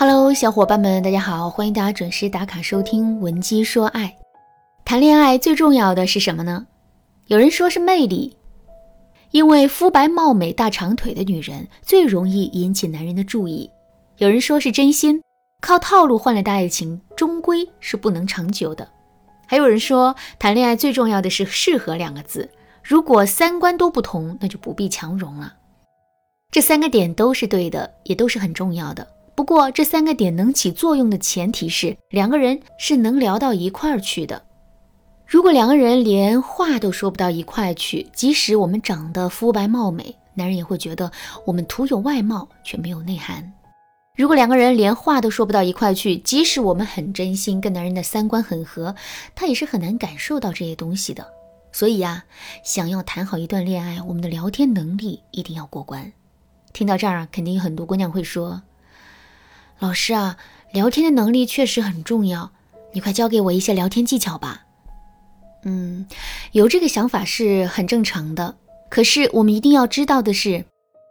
Hello，小伙伴们，大家好，欢迎大家准时打卡收听《文姬说爱》。谈恋爱最重要的是什么呢？有人说是魅力，因为肤白貌美、大长腿的女人最容易引起男人的注意。有人说是真心，靠套路换来的爱情终归是不能长久的。还有人说，谈恋爱最重要的是适合两个字，如果三观都不同，那就不必强融了。这三个点都是对的，也都是很重要的。不过，这三个点能起作用的前提是两个人是能聊到一块儿去的。如果两个人连话都说不到一块去，即使我们长得肤白貌美，男人也会觉得我们徒有外貌却没有内涵。如果两个人连话都说不到一块去，即使我们很真心，跟男人的三观很合，他也是很难感受到这些东西的。所以呀，想要谈好一段恋爱，我们的聊天能力一定要过关。听到这儿，肯定有很多姑娘会说。老师啊，聊天的能力确实很重要，你快教给我一些聊天技巧吧。嗯，有这个想法是很正常的，可是我们一定要知道的是，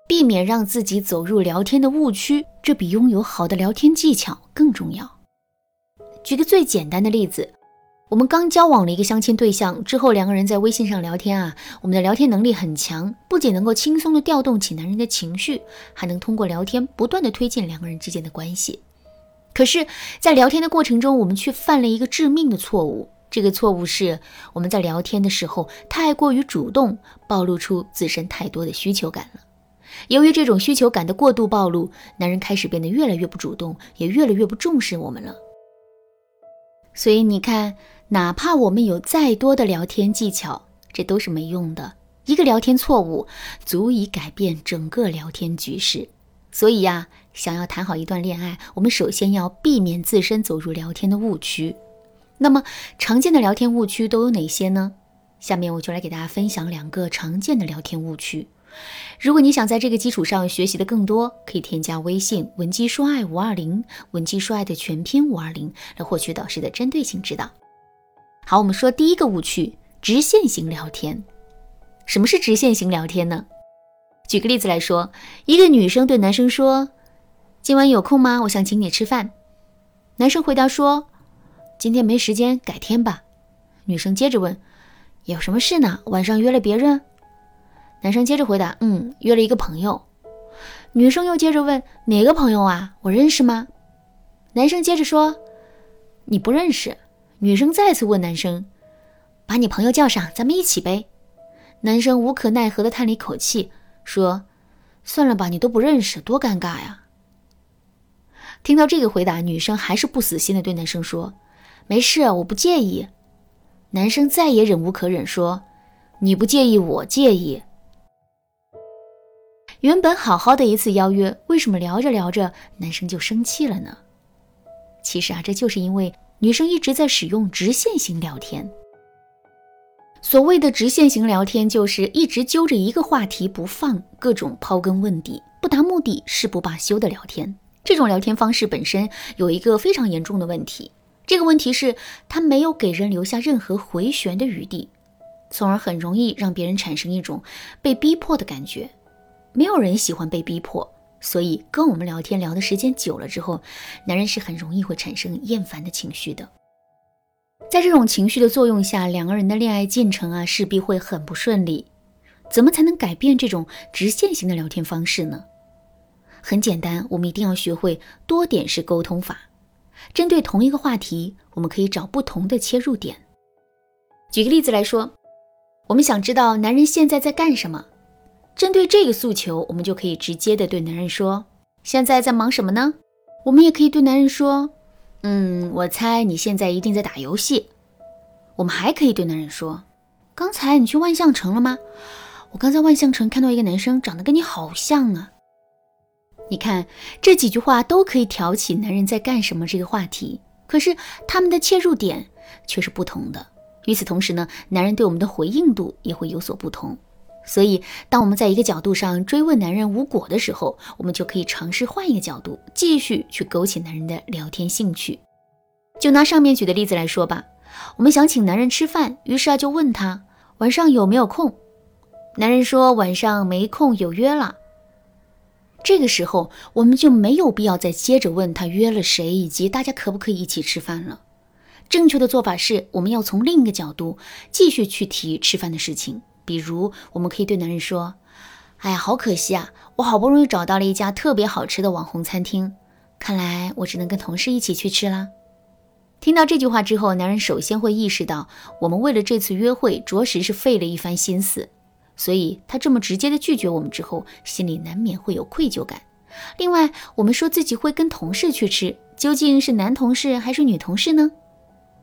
避免让自己走入聊天的误区，这比拥有好的聊天技巧更重要。举个最简单的例子。我们刚交往了一个相亲对象之后，两个人在微信上聊天啊，我们的聊天能力很强，不仅能够轻松的调动起男人的情绪，还能通过聊天不断的推进两个人之间的关系。可是，在聊天的过程中，我们却犯了一个致命的错误。这个错误是我们在聊天的时候太过于主动，暴露出自身太多的需求感了。由于这种需求感的过度暴露，男人开始变得越来越不主动，也越来越不重视我们了。所以你看。哪怕我们有再多的聊天技巧，这都是没用的。一个聊天错误，足以改变整个聊天局势。所以呀，想要谈好一段恋爱，我们首先要避免自身走入聊天的误区。那么，常见的聊天误区都有哪些呢？下面我就来给大家分享两个常见的聊天误区。如果你想在这个基础上学习的更多，可以添加微信文姬说爱五二零，文姬说爱的全拼五二零，来获取导师的针对性指导。好，我们说第一个误区：直线型聊天。什么是直线型聊天呢？举个例子来说，一个女生对男生说：“今晚有空吗？我想请你吃饭。”男生回答说：“今天没时间，改天吧。”女生接着问：“有什么事呢？晚上约了别人？”男生接着回答：“嗯，约了一个朋友。”女生又接着问：“哪个朋友啊？我认识吗？”男生接着说：“你不认识。”女生再次问男生：“把你朋友叫上，咱们一起呗。”男生无可奈何地叹了一口气，说：“算了吧，你都不认识，多尴尬呀。”听到这个回答，女生还是不死心地对男生说：“没事，我不介意。”男生再也忍无可忍，说：“你不介意，我介意。”原本好好的一次邀约，为什么聊着聊着，男生就生气了呢？其实啊，这就是因为。女生一直在使用直线型聊天。所谓的直线型聊天，就是一直揪着一个话题不放，各种刨根问底，不达目的誓不罢休的聊天。这种聊天方式本身有一个非常严重的问题，这个问题是它没有给人留下任何回旋的余地，从而很容易让别人产生一种被逼迫的感觉。没有人喜欢被逼迫。所以，跟我们聊天聊的时间久了之后，男人是很容易会产生厌烦的情绪的。在这种情绪的作用下，两个人的恋爱进程啊，势必会很不顺利。怎么才能改变这种直线型的聊天方式呢？很简单，我们一定要学会多点式沟通法。针对同一个话题，我们可以找不同的切入点。举个例子来说，我们想知道男人现在在干什么。针对这个诉求，我们就可以直接的对男人说：“现在在忙什么呢？”我们也可以对男人说：“嗯，我猜你现在一定在打游戏。”我们还可以对男人说：“刚才你去万象城了吗？我刚在万象城看到一个男生，长得跟你好像啊。”你看这几句话都可以挑起男人在干什么这个话题，可是他们的切入点却是不同的。与此同时呢，男人对我们的回应度也会有所不同。所以，当我们在一个角度上追问男人无果的时候，我们就可以尝试换一个角度，继续去勾起男人的聊天兴趣。就拿上面举的例子来说吧，我们想请男人吃饭，于是啊就问他晚上有没有空。男人说晚上没空，有约了。这个时候我们就没有必要再接着问他约了谁，以及大家可不可以一起吃饭了。正确的做法是，我们要从另一个角度继续去提吃饭的事情。比如，我们可以对男人说：“哎呀，好可惜啊，我好不容易找到了一家特别好吃的网红餐厅，看来我只能跟同事一起去吃啦。”听到这句话之后，男人首先会意识到，我们为了这次约会着实是费了一番心思，所以他这么直接的拒绝我们之后，心里难免会有愧疚感。另外，我们说自己会跟同事去吃，究竟是男同事还是女同事呢？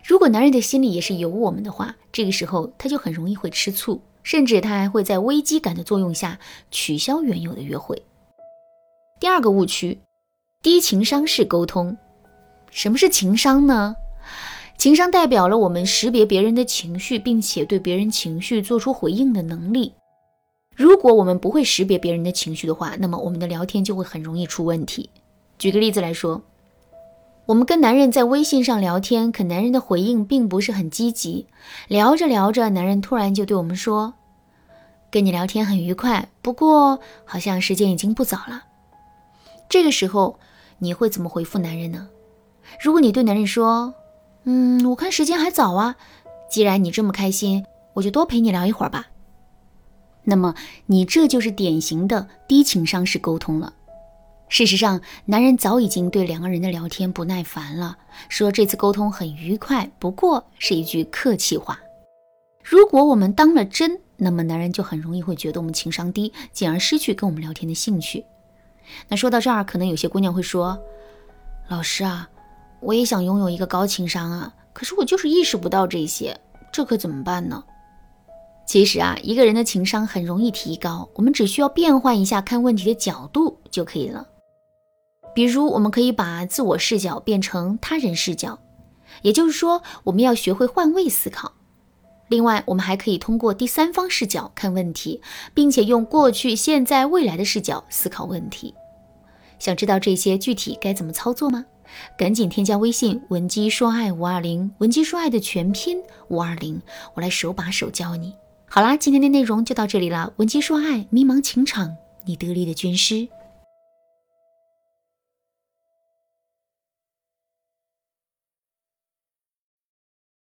如果男人的心里也是有我们的话，这个时候他就很容易会吃醋，甚至他还会在危机感的作用下取消原有的约会。第二个误区，低情商式沟通。什么是情商呢？情商代表了我们识别别人的情绪，并且对别人情绪做出回应的能力。如果我们不会识别别人的情绪的话，那么我们的聊天就会很容易出问题。举个例子来说，我们跟男人在微信上聊天，可男人的回应并不是很积极。聊着聊着，男人突然就对我们说：“跟你聊天很愉快，不过好像时间已经不早了。”这个时候你会怎么回复男人呢？如果你对男人说：“嗯，我看时间还早啊，既然你这么开心，我就多陪你聊一会儿吧。”那么你这就是典型的低情商式沟通了。事实上，男人早已经对两个人的聊天不耐烦了，说这次沟通很愉快，不过是一句客气话。如果我们当了真，那么男人就很容易会觉得我们情商低，进而失去跟我们聊天的兴趣。那说到这儿，可能有些姑娘会说：“老师啊。”我也想拥有一个高情商啊，可是我就是意识不到这些，这可怎么办呢？其实啊，一个人的情商很容易提高，我们只需要变换一下看问题的角度就可以了。比如，我们可以把自我视角变成他人视角，也就是说，我们要学会换位思考。另外，我们还可以通过第三方视角看问题，并且用过去、现在、未来的视角思考问题。想知道这些具体该怎么操作吗？赶紧添加微信文姬说爱五二零，文姬说爱的全拼五二零，我来手把手教你。好啦，今天的内容就到这里了。文姬说爱，迷茫情场，你得力的军师。